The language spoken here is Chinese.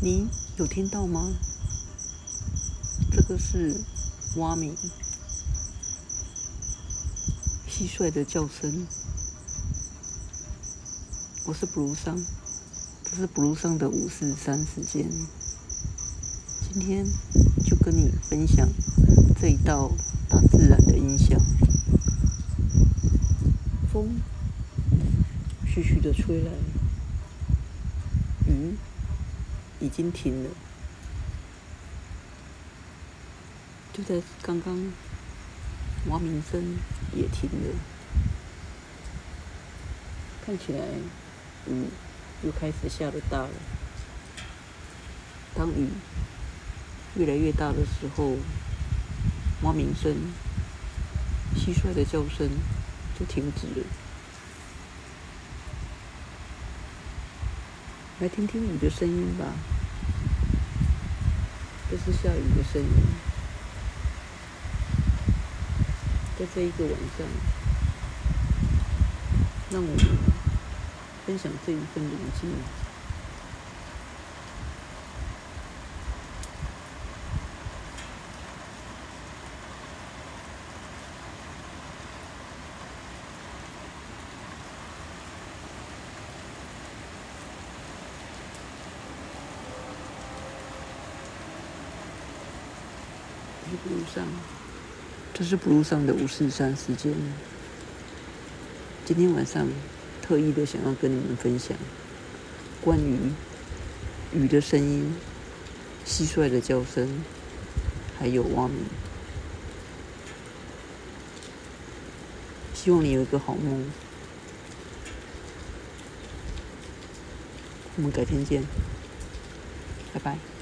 你有听到吗？这个是蛙鸣、蟋蟀的叫声。我是布鲁桑，这是布鲁桑的五四三时间。今天就跟你分享这一道大自然的音响。风徐徐的吹来，雨已经停了。就在刚刚，蛙鸣声也停了，看起来雨又开始下的大了。当雨越来越大的时候，蛙鸣声、蟋蟀的叫声就停止了。来听听雨的声音吧，这是下雨的声音。在这一个晚上，让我们分享这一份宁静。一路上。这是 Blue 上的五四三时间。今天晚上特意的想要跟你们分享关于雨的声音、蟋蟀的叫声，还有蛙鸣。希望你有一个好梦。我们改天见，拜拜。